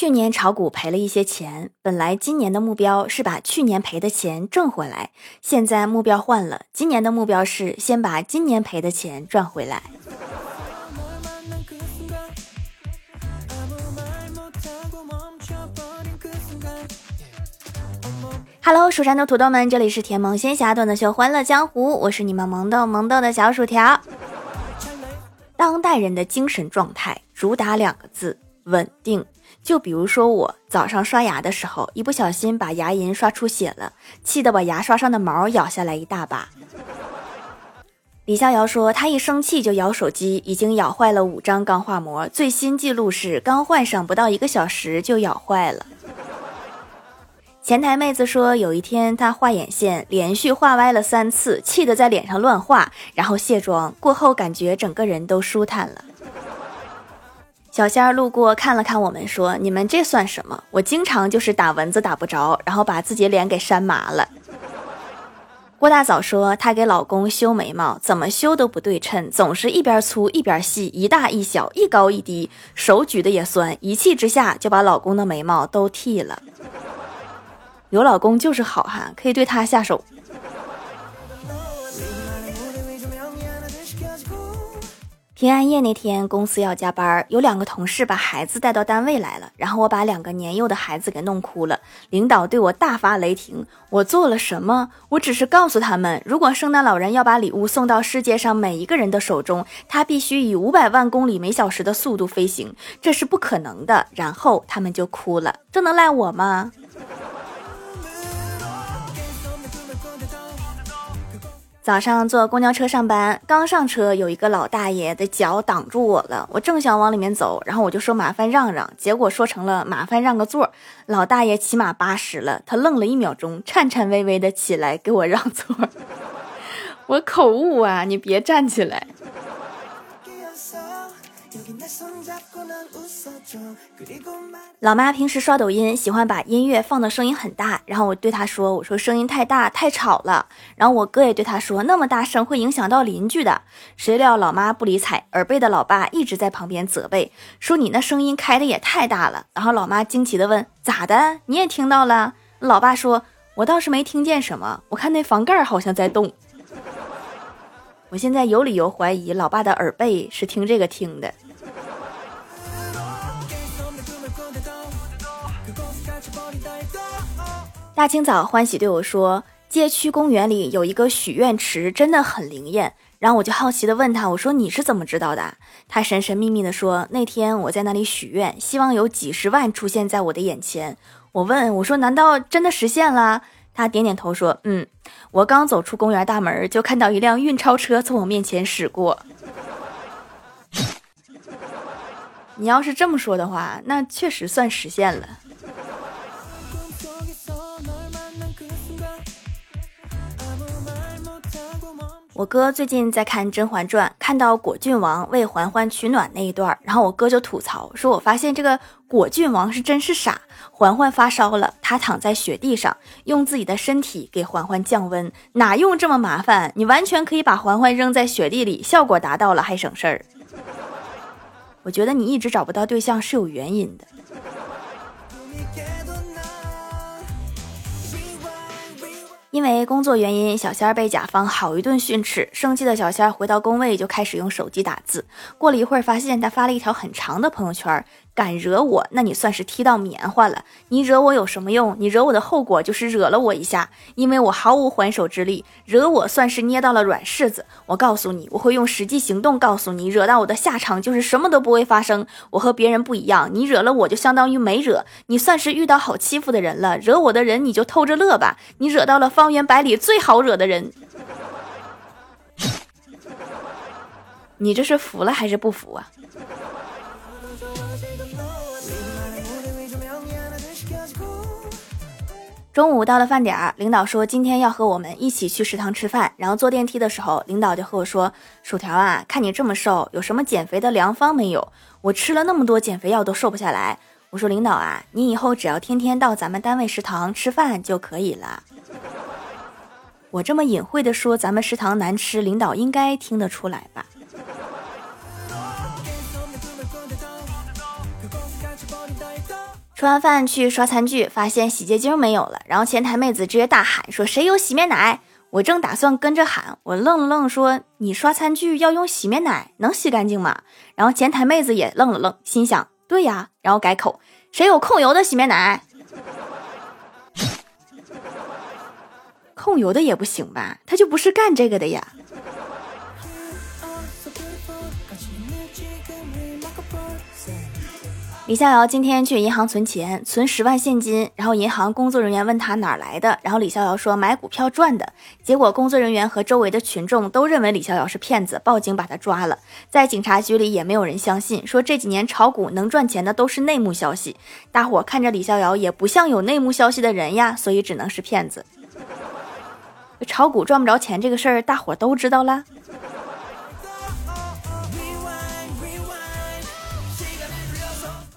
去年炒股赔了一些钱，本来今年的目标是把去年赔的钱挣回来，现在目标换了，今年的目标是先把今年赔的钱赚回来。Hello，蜀山的土豆们，这里是甜萌仙侠段的秀欢乐江湖，我是你们萌豆萌豆的小薯条。当代人的精神状态主打两个字：稳定。就比如说，我早上刷牙的时候，一不小心把牙龈刷出血了，气得把牙刷上的毛咬下来一大把。李逍遥说，他一生气就咬手机，已经咬坏了五张钢化膜，最新记录是刚换上不到一个小时就咬坏了。前台妹子说，有一天她画眼线，连续画歪了三次，气得在脸上乱画，然后卸妆过后，感觉整个人都舒坦了。小仙儿路过看了看我们，说：“你们这算什么？我经常就是打蚊子打不着，然后把自己脸给扇麻了。”郭大嫂说：“她给老公修眉毛，怎么修都不对称，总是一边粗一边细，一大一小，一高一低，手举的也酸，一气之下就把老公的眉毛都剃了。有老公就是好哈，可以对他下手。”平安夜那天，公司要加班，有两个同事把孩子带到单位来了，然后我把两个年幼的孩子给弄哭了。领导对我大发雷霆，我做了什么？我只是告诉他们，如果圣诞老人要把礼物送到世界上每一个人的手中，他必须以五百万公里每小时的速度飞行，这是不可能的。然后他们就哭了，这能赖我吗？早上坐公交车上班，刚上车，有一个老大爷的脚挡住我了，我正想往里面走，然后我就说麻烦让让，结果说成了麻烦让个座。老大爷起码八十了，他愣了一秒钟，颤颤巍巍的起来给我让座。我口误啊，你别站起来。老妈平时刷抖音，喜欢把音乐放的声音很大，然后我对她说：“我说声音太大，太吵了。”然后我哥也对她说：“那么大声会影响到邻居的。”谁料老妈不理睬，耳背的老爸一直在旁边责备，说：“你那声音开的也太大了。”然后老妈惊奇的问：“咋的？你也听到了？”老爸说：“我倒是没听见什么，我看那房盖好像在动。”我现在有理由怀疑老爸的耳背是听这个听的。大清早，欢喜对我说：“街区公园里有一个许愿池，真的很灵验。”然后我就好奇的问他：“我说你是怎么知道的？”他神神秘秘的说：“那天我在那里许愿，希望有几十万出现在我的眼前。”我问我说：“难道真的实现了？”他点点头说：“嗯，我刚走出公园大门，就看到一辆运钞车从我面前驶过。” 你要是这么说的话，那确实算实现了。我哥最近在看《甄嬛传》，看到果郡王为嬛嬛取暖那一段，然后我哥就吐槽说：“我发现这个果郡王是真是傻，嬛嬛发烧了，他躺在雪地上，用自己的身体给嬛嬛降温，哪用这么麻烦？你完全可以把嬛嬛扔在雪地里，效果达到了还省事儿。我觉得你一直找不到对象是有原因的。”因为工作原因，小仙儿被甲方好一顿训斥。生气的小仙儿回到工位就开始用手机打字。过了一会儿，发现他发了一条很长的朋友圈。敢惹我，那你算是踢到棉花了。你惹我有什么用？你惹我的后果就是惹了我一下，因为我毫无还手之力。惹我算是捏到了软柿子。我告诉你，我会用实际行动告诉你，惹到我的下场就是什么都不会发生。我和别人不一样，你惹了我就相当于没惹，你算是遇到好欺负的人了。惹我的人你就偷着乐吧，你惹到了方圆百里最好惹的人。你这是服了还是不服啊？中午到了饭点儿，领导说今天要和我们一起去食堂吃饭。然后坐电梯的时候，领导就和我说：“薯条啊，看你这么瘦，有什么减肥的良方没有？我吃了那么多减肥药都瘦不下来。”我说：“领导啊，你以后只要天天到咱们单位食堂吃饭就可以了。”我这么隐晦的说咱们食堂难吃，领导应该听得出来吧？吃完饭去刷餐具，发现洗洁精没有了，然后前台妹子直接大喊说：“谁有洗面奶？”我正打算跟着喊，我愣了愣说：“你刷餐具要用洗面奶，能洗干净吗？”然后前台妹子也愣了愣，心想：“对呀。”然后改口：“谁有控油的洗面奶？”控油的也不行吧？他就不是干这个的呀。李逍遥今天去银行存钱，存十万现金，然后银行工作人员问他哪儿来的，然后李逍遥说买股票赚的。结果工作人员和周围的群众都认为李逍遥是骗子，报警把他抓了。在警察局里也没有人相信，说这几年炒股能赚钱的都是内幕消息。大伙看着李逍遥也不像有内幕消息的人呀，所以只能是骗子。炒股赚不着钱这个事儿，大伙都知道了。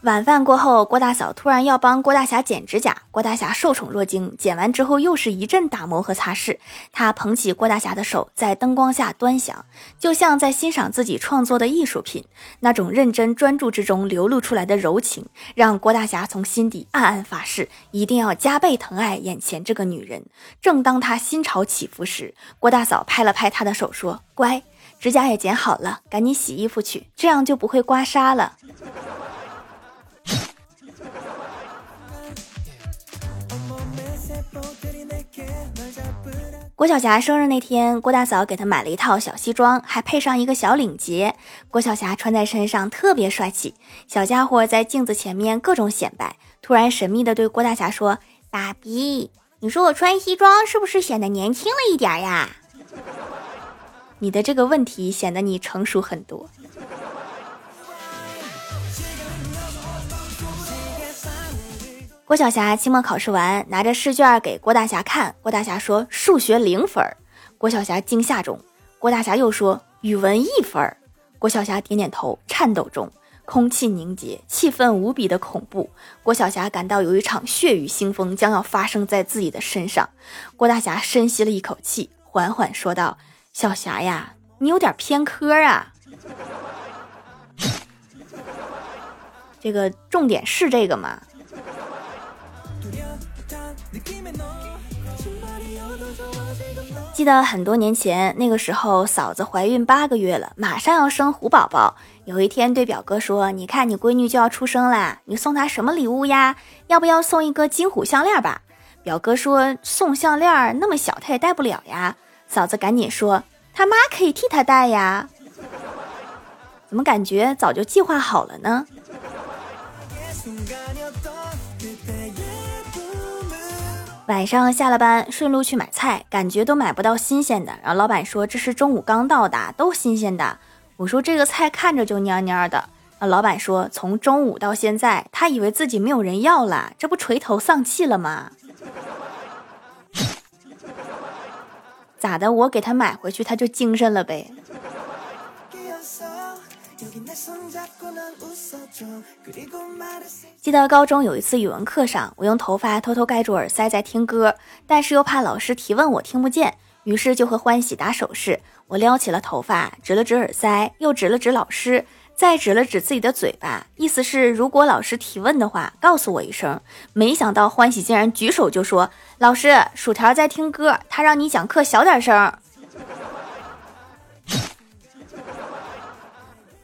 晚饭过后，郭大嫂突然要帮郭大侠剪指甲，郭大侠受宠若惊。剪完之后，又是一阵打磨和擦拭。他捧起郭大侠的手，在灯光下端详，就像在欣赏自己创作的艺术品。那种认真专注之中流露出来的柔情，让郭大侠从心底暗暗发誓，一定要加倍疼爱眼前这个女人。正当他心潮起伏时，郭大嫂拍了拍他的手，说：“乖，指甲也剪好了，赶紧洗衣服去，这样就不会刮痧了。”郭晓霞生日那天，郭大嫂给她买了一套小西装，还配上一个小领结。郭晓霞穿在身上特别帅气，小家伙在镜子前面各种显摆。突然神秘的对郭大侠说：“爸比，你说我穿西装是不是显得年轻了一点呀？” 你的这个问题显得你成熟很多。郭晓霞期末考试完，拿着试卷给郭大侠看。郭大侠说：“数学零分。”郭晓霞惊吓中。郭大侠又说：“语文一分。”郭晓霞点点头，颤抖中，空气凝结，气氛无比的恐怖。郭晓霞感到有一场血雨腥风将要发生在自己的身上。郭大侠深吸了一口气，缓缓说道：“小霞呀，你有点偏科啊。这个重点是这个吗？”记得很多年前，那个时候嫂子怀孕八个月了，马上要生虎宝宝。有一天对表哥说：“你看你闺女就要出生啦，你送她什么礼物呀？要不要送一个金虎项链吧？”表哥说：“送项链那么小，她也戴不了呀。”嫂子赶紧说：“他妈可以替她戴呀。”怎么感觉早就计划好了呢？晚上下了班，顺路去买菜，感觉都买不到新鲜的。然后老板说这是中午刚到的，都新鲜的。我说这个菜看着就蔫蔫的。啊，老板说从中午到现在，他以为自己没有人要了，这不垂头丧气了吗？咋的？我给他买回去，他就精神了呗。记得高中有一次语文课上，我用头发偷偷盖住耳塞在听歌，但是又怕老师提问我听不见，于是就和欢喜打手势。我撩起了头发，指了指耳塞，又指了指老师，再指了指自己的嘴巴，意思是如果老师提问的话，告诉我一声。没想到欢喜竟然举手就说：“老师，薯条在听歌，他让你讲课小点声。”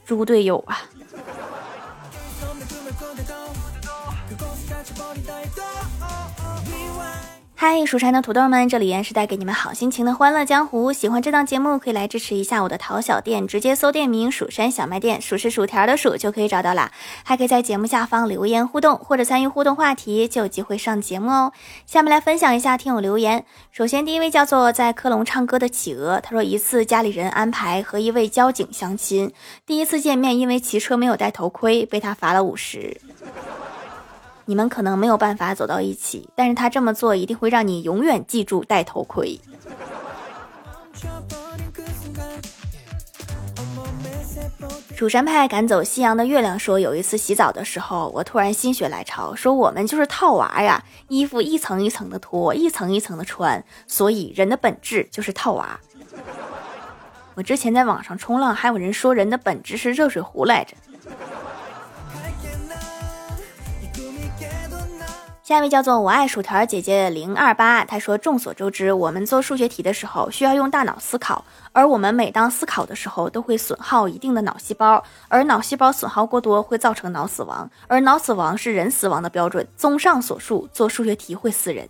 猪队友啊！嗨，蜀山的土豆们，这里依然是带给你们好心情的欢乐江湖。喜欢这档节目，可以来支持一下我的淘小店，直接搜店名“蜀山小卖店”，数是薯条的数就可以找到啦。还可以在节目下方留言互动，或者参与互动话题，就有机会上节目哦。下面来分享一下听友留言。首先，第一位叫做在科隆唱歌的企鹅，他说一次家里人安排和一位交警相亲，第一次见面，因为骑车没有戴头盔，被他罚了五十。你们可能没有办法走到一起，但是他这么做一定会让你永远记住戴头盔。蜀山派赶走夕阳的月亮说，有一次洗澡的时候，我突然心血来潮，说我们就是套娃呀，衣服一层一层的脱，一层一层的穿，所以人的本质就是套娃。我之前在网上冲浪，还有人说人的本质是热水壶来着。下一位叫做我爱薯条姐姐零二八，她说：众所周知，我们做数学题的时候需要用大脑思考，而我们每当思考的时候，都会损耗一定的脑细胞，而脑细胞损耗过多会造成脑死亡，而脑死亡是人死亡的标准。综上所述，做数学题会死人。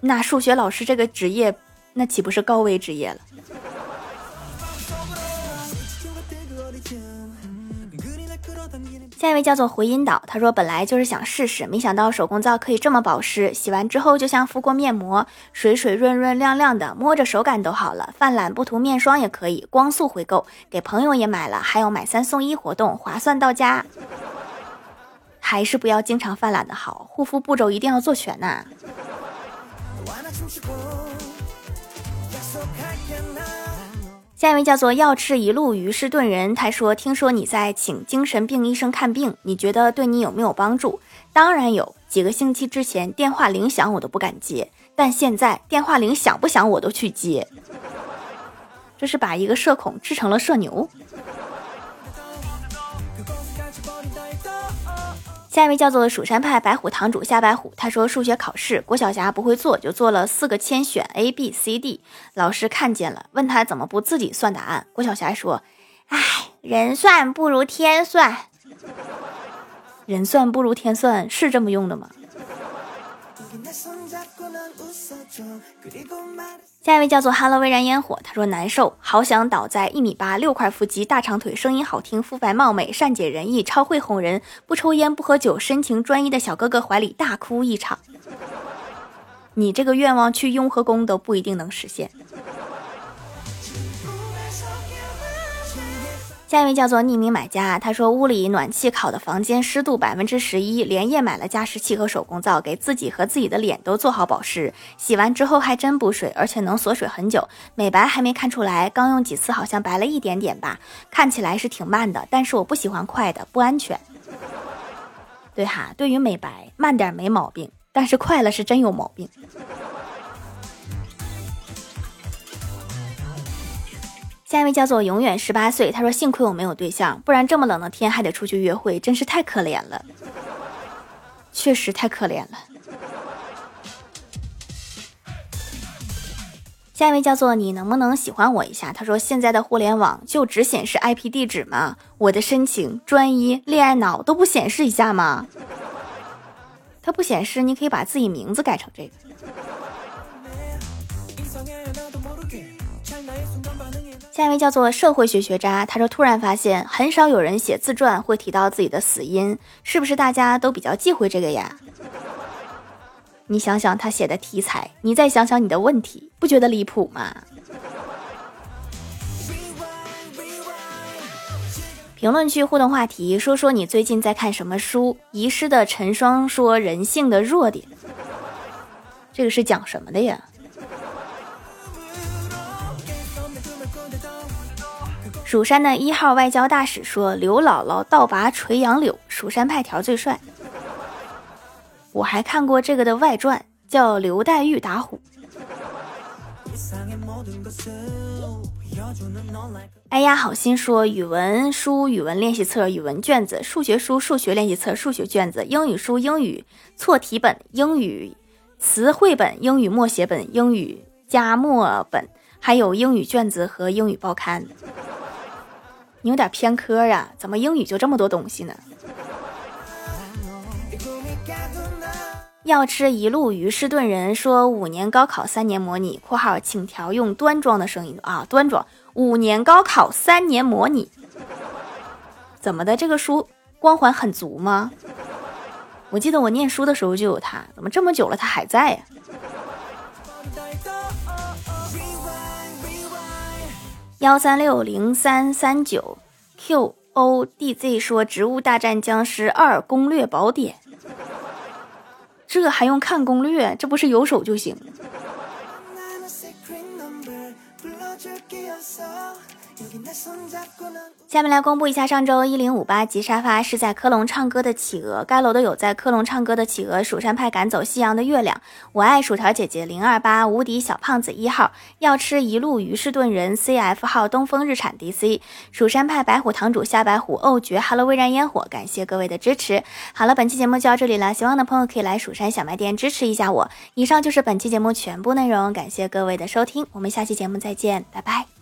那数学老师这个职业，那岂不是高危职业了？下一位叫做回音岛，他说本来就是想试试，没想到手工皂可以这么保湿，洗完之后就像敷过面膜，水水润润亮亮的，摸着手感都好了。犯懒不涂面霜也可以，光速回购，给朋友也买了，还有买三送一活动，划算到家。还是不要经常犯懒的好，护肤步骤一定要做全呐。下一位叫做要吃一路于是顿人，他说：“听说你在请精神病医生看病，你觉得对你有没有帮助？当然有。几个星期之前电话铃响我都不敢接，但现在电话铃响不响我都去接。这是把一个社恐治成了社牛。”下一位叫做蜀山派白虎堂主夏白虎，他说数学考试郭晓霞不会做，就做了四个千选 A B C D，老师看见了，问他怎么不自己算答案。郭晓霞说：“哎，人算不如天算，人算不如天算是这么用的吗？”下一位叫做哈喽微燃烟火，他说难受，好想倒在一米八、六块腹肌、大长腿、声音好听、肤白貌美、善解人意、超会哄人、不抽烟不喝酒、深情专一的小哥哥怀里大哭一场。你这个愿望去雍和宫都不一定能实现。下一位叫做匿名买家，他说屋里暖气烤的房间湿度百分之十一，连夜买了加湿器和手工皂，给自己和自己的脸都做好保湿。洗完之后还真补水，而且能锁水很久，美白还没看出来，刚用几次好像白了一点点吧，看起来是挺慢的，但是我不喜欢快的，不安全。对哈，对于美白慢点没毛病，但是快了是真有毛病。下一位叫做永远十八岁，他说：“幸亏我没有对象，不然这么冷的天还得出去约会，真是太可怜了。确实太可怜了。”下一位叫做你能不能喜欢我一下？他说：“现在的互联网就只显示 IP 地址吗？我的深情、专一、恋爱脑都不显示一下吗？他不显示，你可以把自己名字改成这个。”下一位叫做社会学学渣，他说突然发现很少有人写自传会提到自己的死因，是不是大家都比较忌讳这个呀？你想想他写的题材，你再想想你的问题，不觉得离谱吗？评论区互动话题，说说你最近在看什么书？遗失的陈双说人性的弱点，这个是讲什么的呀？蜀山的一号外交大使说：“刘姥姥倒拔垂杨柳，蜀山派条最帅。”我还看过这个的外传，叫刘黛玉打虎。哎呀，好心说：语文书、语文练习册、语文卷子；数学书、数学练习册、数学卷子；英语书、英语错题本、英语词汇本、英语默写本、英语加默本，还有英语卷子和英语报刊。你有点偏科呀？怎么英语就这么多东西呢？要吃一路鱼是顿人，说五年高考三年模拟（括号请调用端庄的声音啊，端庄）。五年高考三年模拟，怎么的？这个书光环很足吗？我记得我念书的时候就有它，怎么这么久了它还在呀？幺三六零三三九 Q O D Z 说《植物大战僵尸二攻略宝典》，这还用看攻略？这不是有手就行？下面来公布一下上周一零五八级沙发是在科隆唱歌的企鹅，该楼的有在科隆唱歌的企鹅，蜀山派赶走夕阳的月亮，我爱薯条姐姐零二八无敌小胖子一号要吃一路鱼氏炖人 CF 号东风日产 DC 蜀山派白虎堂主夏白虎欧绝 Hello 微燃烟火，感谢各位的支持。好了，本期节目就到这里了，喜欢的朋友可以来蜀山小卖店支持一下我。以上就是本期节目全部内容，感谢各位的收听，我们下期节目再见，拜拜。